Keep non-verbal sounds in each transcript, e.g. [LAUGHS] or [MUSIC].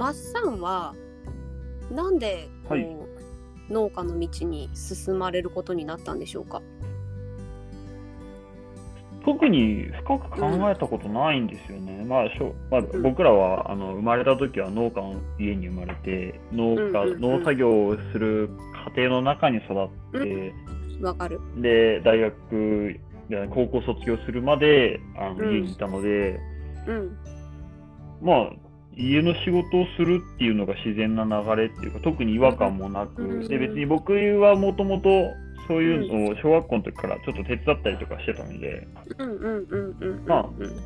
マッサンはなんでこう、はい農家の道に進まれることになったんでしょうか？特に深く考えたことないんですよね。まあしょまあ、僕らはあの生まれた時は農家の家に生まれて農家、うんうんうん農作業をする家庭の中に育って、わかる。で大学で高校卒業するまであのうん家にいたので、うん。まあ家の仕事をするっていうのが自然な流れっていうか特に違和感もなく、うんで別に僕はもともとそういうのを小学校の時からちょっと手伝ったりとかしてたので、うんうんうんうんうん。まあうん。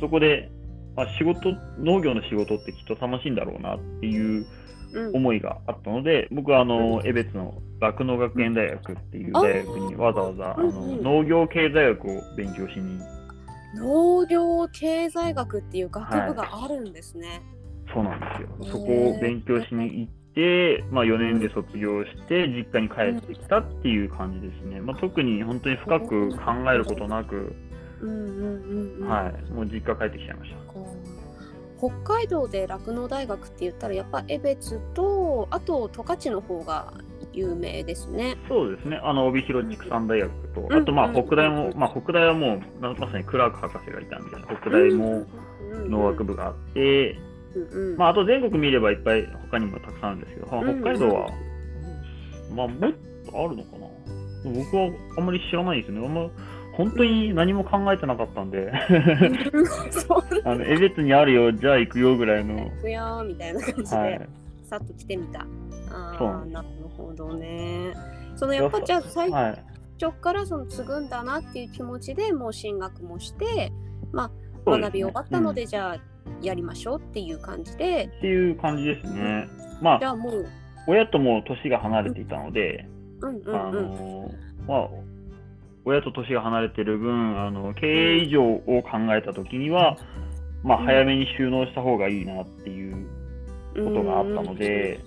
そこで、まあ、仕事農業の仕事ってきっと楽しいんだろうなっていううん。思いがあったので僕はあのうん。江別の酪農学園大学っていう大学にわざわざあの農業経済学を勉強しに農業経済学っていう学部があるんですね。そうなんですよ。そこを勉強しに行って、まあ、4年で卒業して実家に帰ってきたっていう感じですね、まあ、特に本当に深く考えることなく。はい、もう実家帰ってきちゃいました。北海道で酪農大学って言ったらやっぱ江別とあと十勝の方が有名ですね。そうですね、あの帯広畜産大学と、うんあとまあうん。北大も、まあ北大はもうままさにクラーク博士がいたんで、北大も農学部があって、まああと全国見ればいっぱい他にもたくさんあるんですけど、うん北海道は、まあもっとあるのかな。僕はあんまり知らないですね。あんま本当に何も考えてなかったんで、あの江別にあるよ、じゃあ行くよぐらいの、行くよーみたいな感じで、はい、さっと来てみた。あそうなんですほどね。そのやっぱじゃあ最はい、初からその継ぐんだなっていう気持ちでもう進学もして、まあ学び終わったので、うん。じゃあやりましょうっていう感じで、っていう感じですね。まあ、じゃあもう。親とも年が離れていたので、うんうんあうん。のまあ、親と年が離れてる分、あの経営以上を考えたときには、まあ、うん。早めに収納した方がいいなっていうことがあったので、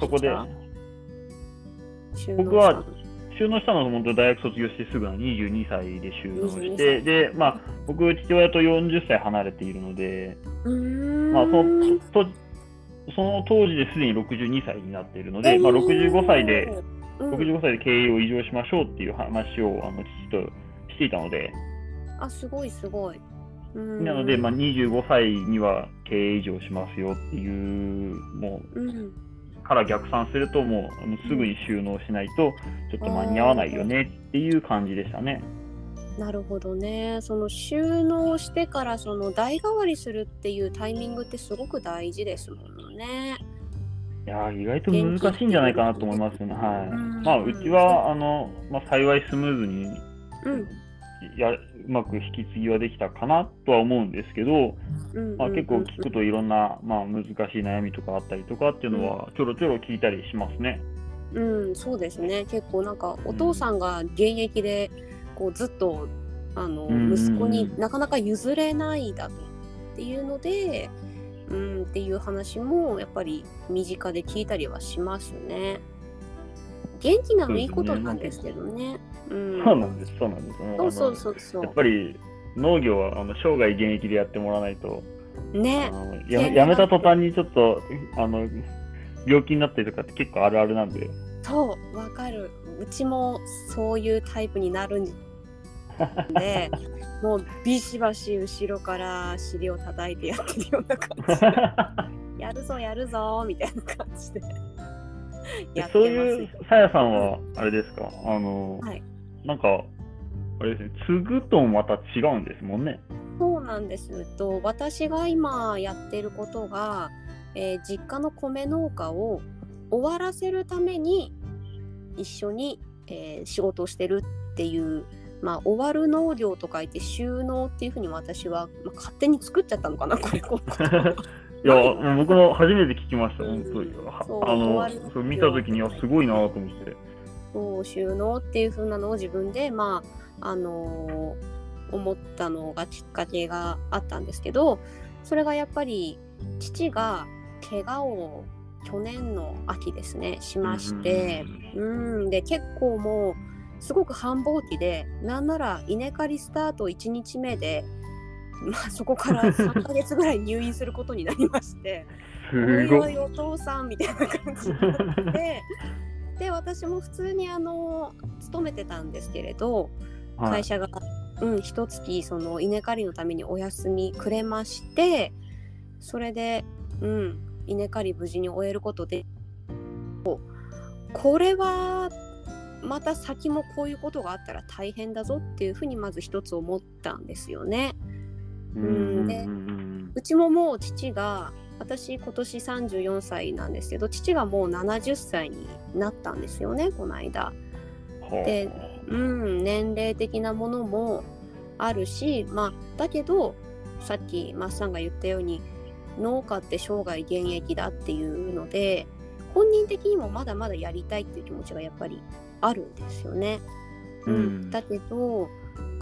そこで。僕は収納したのは本当大学卒業してすぐの22歳で収納し22て、歳。で、まあ、僕、父親と40歳離れているので、まあ、そのとその当時ですでに62歳になっているので、まあ、おー65歳で、うん。65歳で経営を移乗しましょうっていう話をあの父としていたので、あすごいすごい。うんなので、まあ、25歳には経営移乗しますよっていう、もうん、う、から逆算すると、もうあのすぐに収納しないと、ちょっと間に合わないよねっていう感じでしたね。なるほどね。その収納してからその代替わりするっていうタイミングってすごく大事ですもんね。いやー意外と難しいんじゃないかなと思いますね。はい。うんまあ、うちは、あの、まあ、幸いスムーズに、うんやうまく引き継ぎはできたかなとは思うんですけど、うんまあ、結構聞くといろんな、まあ、難しい悩みとかあったりとかっていうのはちょろちょろ聞いたりしますね。うん、そうですね。結構なんかお父さんが現役でこうずっとあのうん息子になかなか譲れないだとっていうので、うんっていう話もやっぱり身近で聞いたりはしますね。元気なのいいことなんですけどね。うん、そうなんです、そうなんです。そうそうそうそやっぱり農業はあの生涯現役でやってもらわないと、う。ねやめやめた途端にちょっとあの病気になったりとかって結構あるあるなんで、そう、わかる。うちもそういうタイプになるんで、[LAUGHS] もうビシバシ後ろから尻を叩いてやってるような感じ。やるぞやるぞみたいな感じで。[LAUGHS] そういうさやさんはあれですか、あの、はいなんかあれですね、継ぐともまた違うんですもんね。そうなんですと私が今やってることが、えー実家の米農家を終わらせるために一緒に、えー仕事をしてるっていう、まあ、終わる農業と書いて収納っていうふうに私は、まあ、勝手に作っちゃったのかなこれこ [LAUGHS] いや、もう僕も初めて聞きました、本当に。あのそう見たときにはすごいなと思って。そう収納っていう風なのを自分でまああのー思ったのがきっかけがあったんですけどそれがやっぱり父が怪我を去年の秋ですねしましてうんで結構もうすごく繁忙期でなんなら稲刈りスタート1日目でまあ、そこから3ヶ月ぐらい入院することになりましてお [LAUGHS] すごい。いおいお父さんみたいな感じになってで私も普通にあの勤めてたんですけれどはい会社が、うん一月その稲刈りのためにお休みくれましてそれで、うん、稲刈り無事に終えることでこれはまた先もこういうことがあったら大変だぞっていうふうにまず一つ思ったんですよね。うんでうんうちももう父が私今年34歳なんですけど父がもう70歳になったんですよねこの間。うんでうん、年齢的なものもあるし、まあ、だけどさっきマッサンが言ったように農家って生涯現役だっていうので本人的にもまだまだやりたいっていう気持ちがやっぱりあるんですよね。うんうんだけど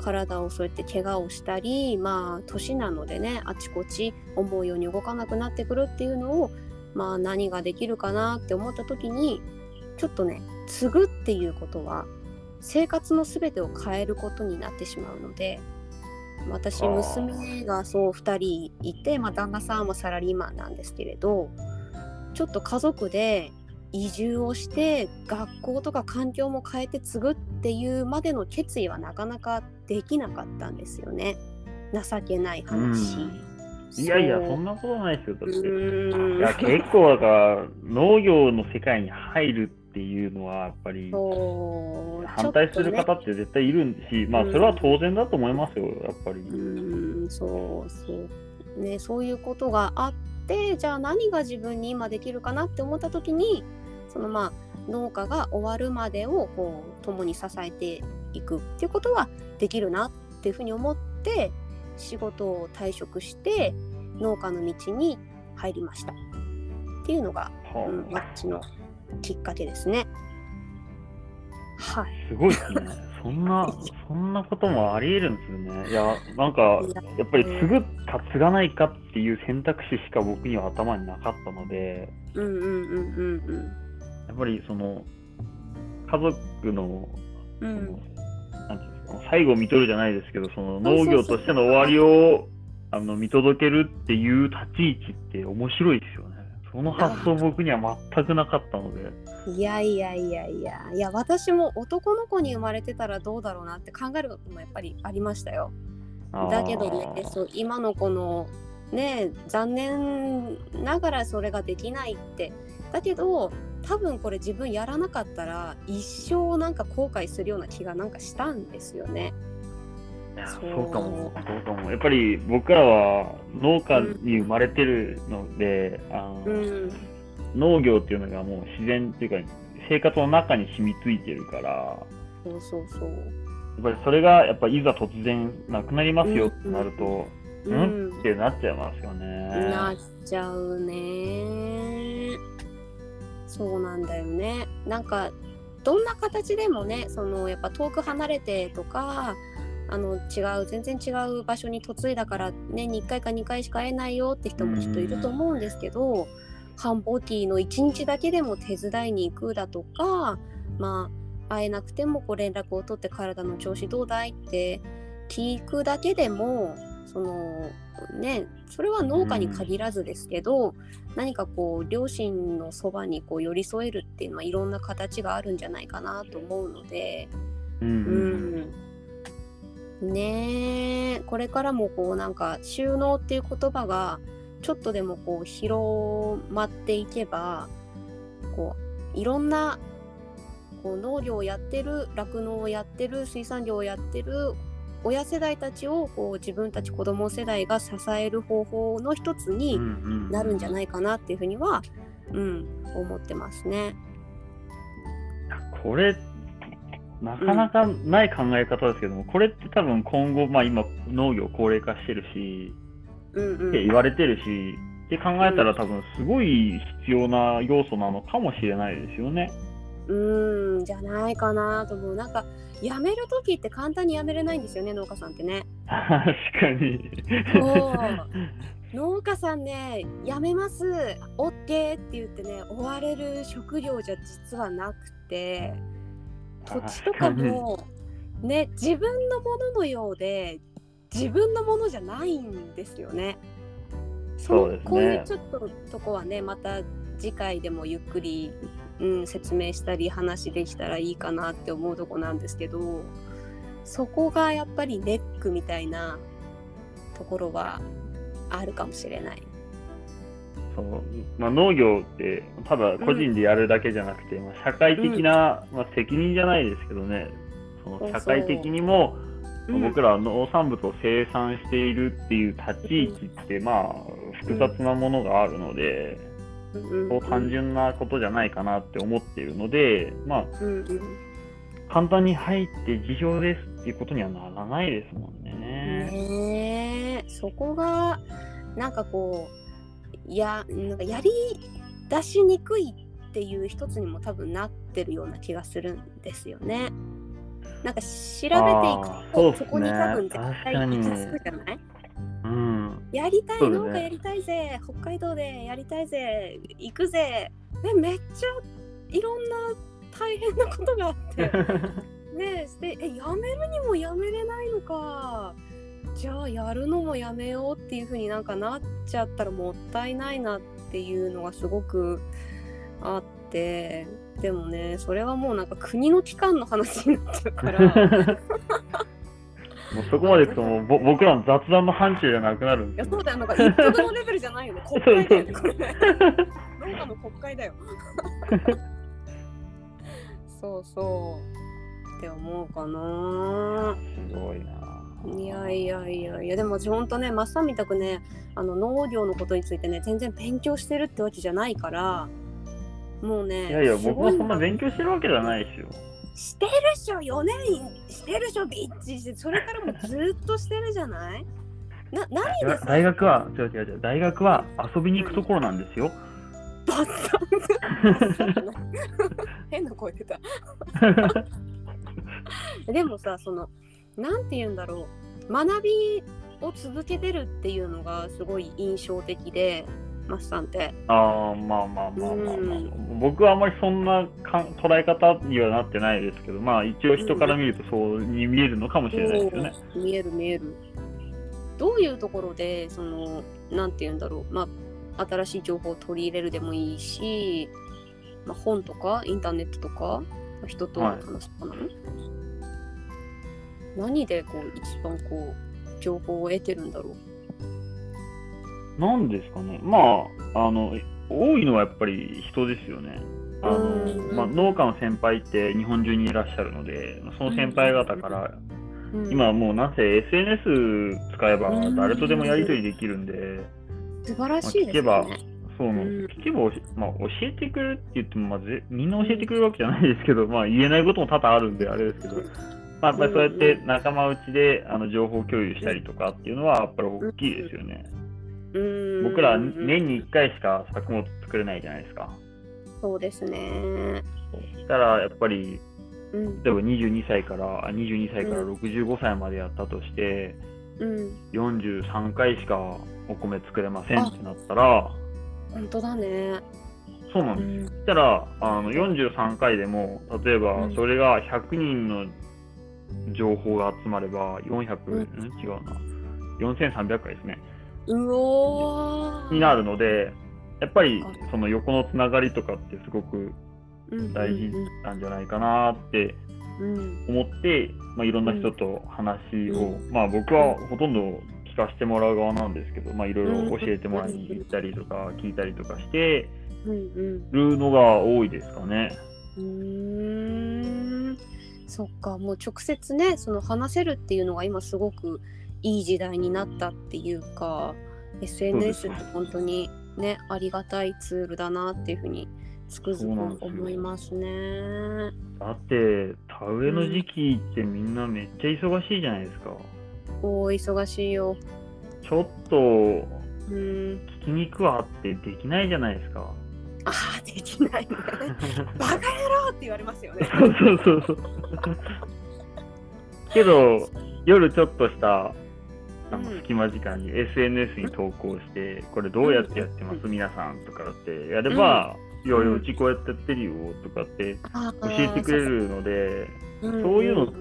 体をそうやって怪我をしたりまあ年なのでねあちこち思うように動かなくなってくるっていうのをまあ何ができるかなって思った時にちょっとね継ぐっていうことは生活の全てを変えることになってしまうので私娘がそう2人いて、まあ、旦那さんもサラリーマンなんですけれどちょっと家族で移住をして学校とか環境も変えて継ぐっていうまでの決意はなかなかできなかったんですよね情けない話。いやいや、うそんなことないですよ。だって。いや、結構だから、農業の世界に入るっていうのは、やっぱり、反対する方って絶対いるし、まあ、うんそれは当然だと思いますよ、やっぱり。うーんそうそうねそういうことがあってじゃあ何が自分に今できるかなって思った時にそのまあ農家が終わるまでをこう共に支えていくっていうことはできるなっていうふうに思って仕事を退職して農家の道に入りましたっていうのが、はあうん、私のきっかけですね。はい。すごいですね。そんな、[LAUGHS] そんなこともあり得るんですよね。いや、なんか、やっぱり継ぐか継がないかっていう選択肢しか僕には頭になかったので、うんうんうんうんやっぱりその、家族の、うん。なんていうんですか、最後見とるじゃないですけど、その農業としての終わりをあの見届けるっていう立ち位置って面白いですよね。その発想僕には全くなかったので。いやいやいやいやいや私も男の子に生まれてたらどうだろうなって考えることもやっぱりありましたよ。だけどねそう今の子のね残念ながらそれができないってだけど多分これ自分やらなかったら一生なんか後悔するような気がなんかしたんですよね。そうかも、そうかも。やっぱり僕らは農家に生まれてるので、あのうん農業っていうのがもう自然っていうか、生活の中に染みついてるから、やそうそうそう。っぱりそれがやっぱいざ突然なくなりますよってなると、ううん？ってなっちゃいますよね。なっちゃうねそうなんだよね。なんかどんな形でもねそのやっぱ遠く離れてとかあの違う全然違う場所に嫁いだから年に1回か2回しか会えないよって人もきっといると思うんですけど繁忙期の1日だけでも手伝いに行くだとかまあ会えなくてもこう連絡を取って体の調子どうだいって聞くだけでもそのねそれは農家に限らずですけど、何かこう両親のそばにこう寄り添えるっていうのはいろんな形があるんじゃないかなと思うので、うんうんうん。うん、ねえ。これからもこうなんか収納っていう言葉がちょっとでもこう広まっていけばこういろんなこう農業をやってる酪農をやってる水産業をやってる親世代たちをこう自分たち子供世代が支える方法の一つになるんじゃないかなっていうふうには、うん、思ってますね。これ、なかなかない考え方ですけども、これって多分今後、まあ今、農業高齢化してるし、うんうんって言われてるし、って考えたら多分すごい必要な要素なのかもしれないですよね。うーんじゃないかなと思うなんか辞める時って簡単に辞めれないんですよね農家さんってね。[LAUGHS] 確かに。そう農家さんね辞めます OK って言ってね追われる職業じゃ実はなくて土地とかもね自分のもののようで自分のものじゃないんですよね。そうですねこういうちょっととこはねまた次回でもゆっくり、うん、説明したり話できたらいいかなって思うとこなんですけどそこがやっぱりネックみたいなところはあるかもしれない。そうまあ、農業ってただ個人でやるだけじゃなくて、まあ、社会的な、まあ、責任じゃないですけどね。その社会的にもまあ僕らは農産物を生産しているっていう立ち位置ってまあ複雑なものがあるので、うんそう単純なことじゃないかなって思っているのでまあ簡単に入って辞表ですっていうことにはならないですもんね。ねえそこがなんかこうやなんかやり出しにくいっていう一つにも多分なってるような気がするんですよね。なんか調べていくとそこに多分絶対行き着くじゃない？うん、やりたい、農家やりたいぜ北海道でやりたいぜ行くぜ。えめっちゃいろんな大変なことがあって。[LAUGHS] ねえでえやめるにもやめれないのか。じゃあやるのもやめようっていう風になんかなっちゃったらもったいないなっていうのがすごくあって。でもねそれはもうなんか国の機関の話になっちゃうから [LAUGHS] もうそこまでいくともうぼ僕らの雑談の範疇じゃなくなるんいやそうだよ。なんか一服のレベルじゃないよね。[LAUGHS] 国会だよね。これ。農家の国会だよ。そうそう。って思うかな。すごいな。いやいやいやいやでも私ほんとねマッサンみたくねあの農業のことについてね全然勉強してるってわけじゃないからもうねいやいやすご僕もそんな。勉強してるわけじゃないですよ。してるっしょ4年してるっしょビッチしてそれからもずっとしてるじゃない？な何でさ大学は違う違う違う大学は遊びに行くところなんですよ。バッサン。変な声出た。[LAUGHS] でもさそのなんて言うんだろう。学びを続けてるっていうのがすごい印象的でマスさんってああまあまあまあまあ、まあ。うん。僕はあんまりそんなか捉え方にはなってないですけどまあ一応人から見るとそうに見えるのかもしれないですよね。おー見える見える。どういうところでそのなんて言うんだろう。まあ新しい情報を取り入れるでもいいし、まあ、本とかインターネットとかまあ人と話すとかなの、何でこう一番こう情報を得てるんだろうなんですかねまああの多いのはやっぱり人ですよね。あのうんまあ、農家の先輩って日本中にいらっしゃるのでその先輩方からうん今はもうなんせ SNS 使えば誰とでもやり取りできるんで、素晴らしいですまあ聞けばね。そう。聞けばまあ、教えてくれるって言っても、まあ、ぜみんな教えてくれるわけじゃないですけど、まあ、言えないことも多々あるんで、あれですけど、まあ、やっぱりそうやって仲間内であの情報共有したりとかっていうのは、やっぱり大きいですよね。うん。僕ら年に1回しか作物作れないじゃないですか。そうですね。そしたら、やっぱり、うん。例えば22歳から、あ22歳からうん。65歳までやったとして、うん。43回しかお米作れませんってなったら、本当だね。そうなんです。うん。そしたらあの43回でも例えばうん。それが100人の情報が集まれば400、うん。ん、違うな。4300回ですねうおー。になるのでやっぱりあその横のつながりとかってすごく大事なんじゃないかなって思って、まあ、いろんな人と話を、まあ僕はほとんど聞かせてもらう側なんですけど、まあ、いろいろ教えてもらいに行ったりとか聞いたりとかしてうんるのが多いですかね。うん。そっか。もう直接ねその話せるっていうのが今すごくいい時代になったっていうか SNS って本当にねありがたいツールだなっていうふうにつくづく思いますね。だって田植えの時期ってみんなめっちゃ忙しいじゃないですか。おー忙しいよ。ちょっとうん聞きにくわってできないじゃないですか。ああできないね。バカ野郎って言われますよね。[LAUGHS] そうそうそうそう。けど夜ちょっとしたあのうん。隙間時間に SNS に投稿して、これどうやってやってます、皆さんとかって。やれば、いやいやうちこうやってやってるよとかってあ教えてくれるので、ーそういうの考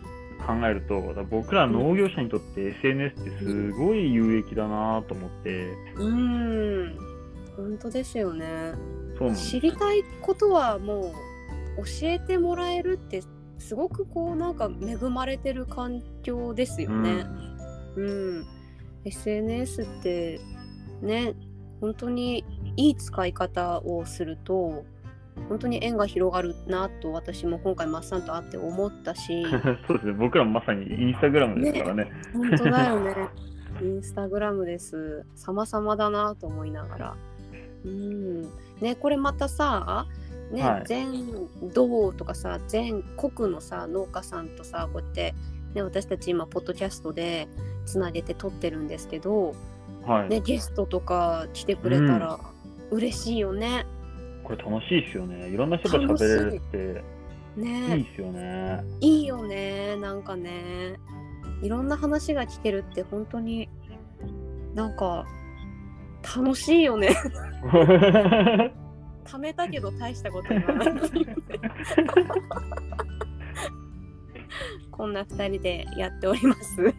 えると、僕ら農業者にとって SNS ってすごい有益だなと思って。うん。本当ですよね。そう知りたいことはもう教えてもらえるってすごくこうなんか恵まれてる環境ですよね。うん、SNS ってね本当にいい使い方をすると本当に縁が広がるなと私も今回マッサンと会って思ったし。[LAUGHS] そうですね、僕らもまさにインスタグラムですからね。本当だよね。[LAUGHS] インスタグラムです。様々だなと思いながら。うん。ねこれまたさね、はい。全道とかさ全国のさ農家さんとさこうやって、ね、私たち今ポッドキャストでつなげて撮ってるんですけど、はい。ね、ゲストとか来てくれたら嬉しいよね。これ楽しいですよね。いろんな人と喋れるっていいねですよね。いいよねなんかねいろんな話が聞けるって本当になんか楽しいよね [LAUGHS] 貯めたけど大したこと言わないこんな2人でやっております。